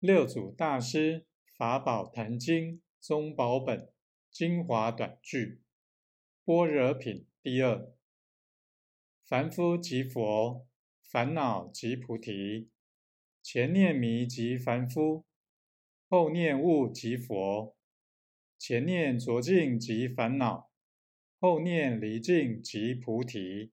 六祖大师法宝坛经宗宝本精华短句，般若品第二。凡夫即佛，烦恼即菩提。前念迷即凡夫，后念悟即佛。前念浊境即烦恼，后念离境即菩提。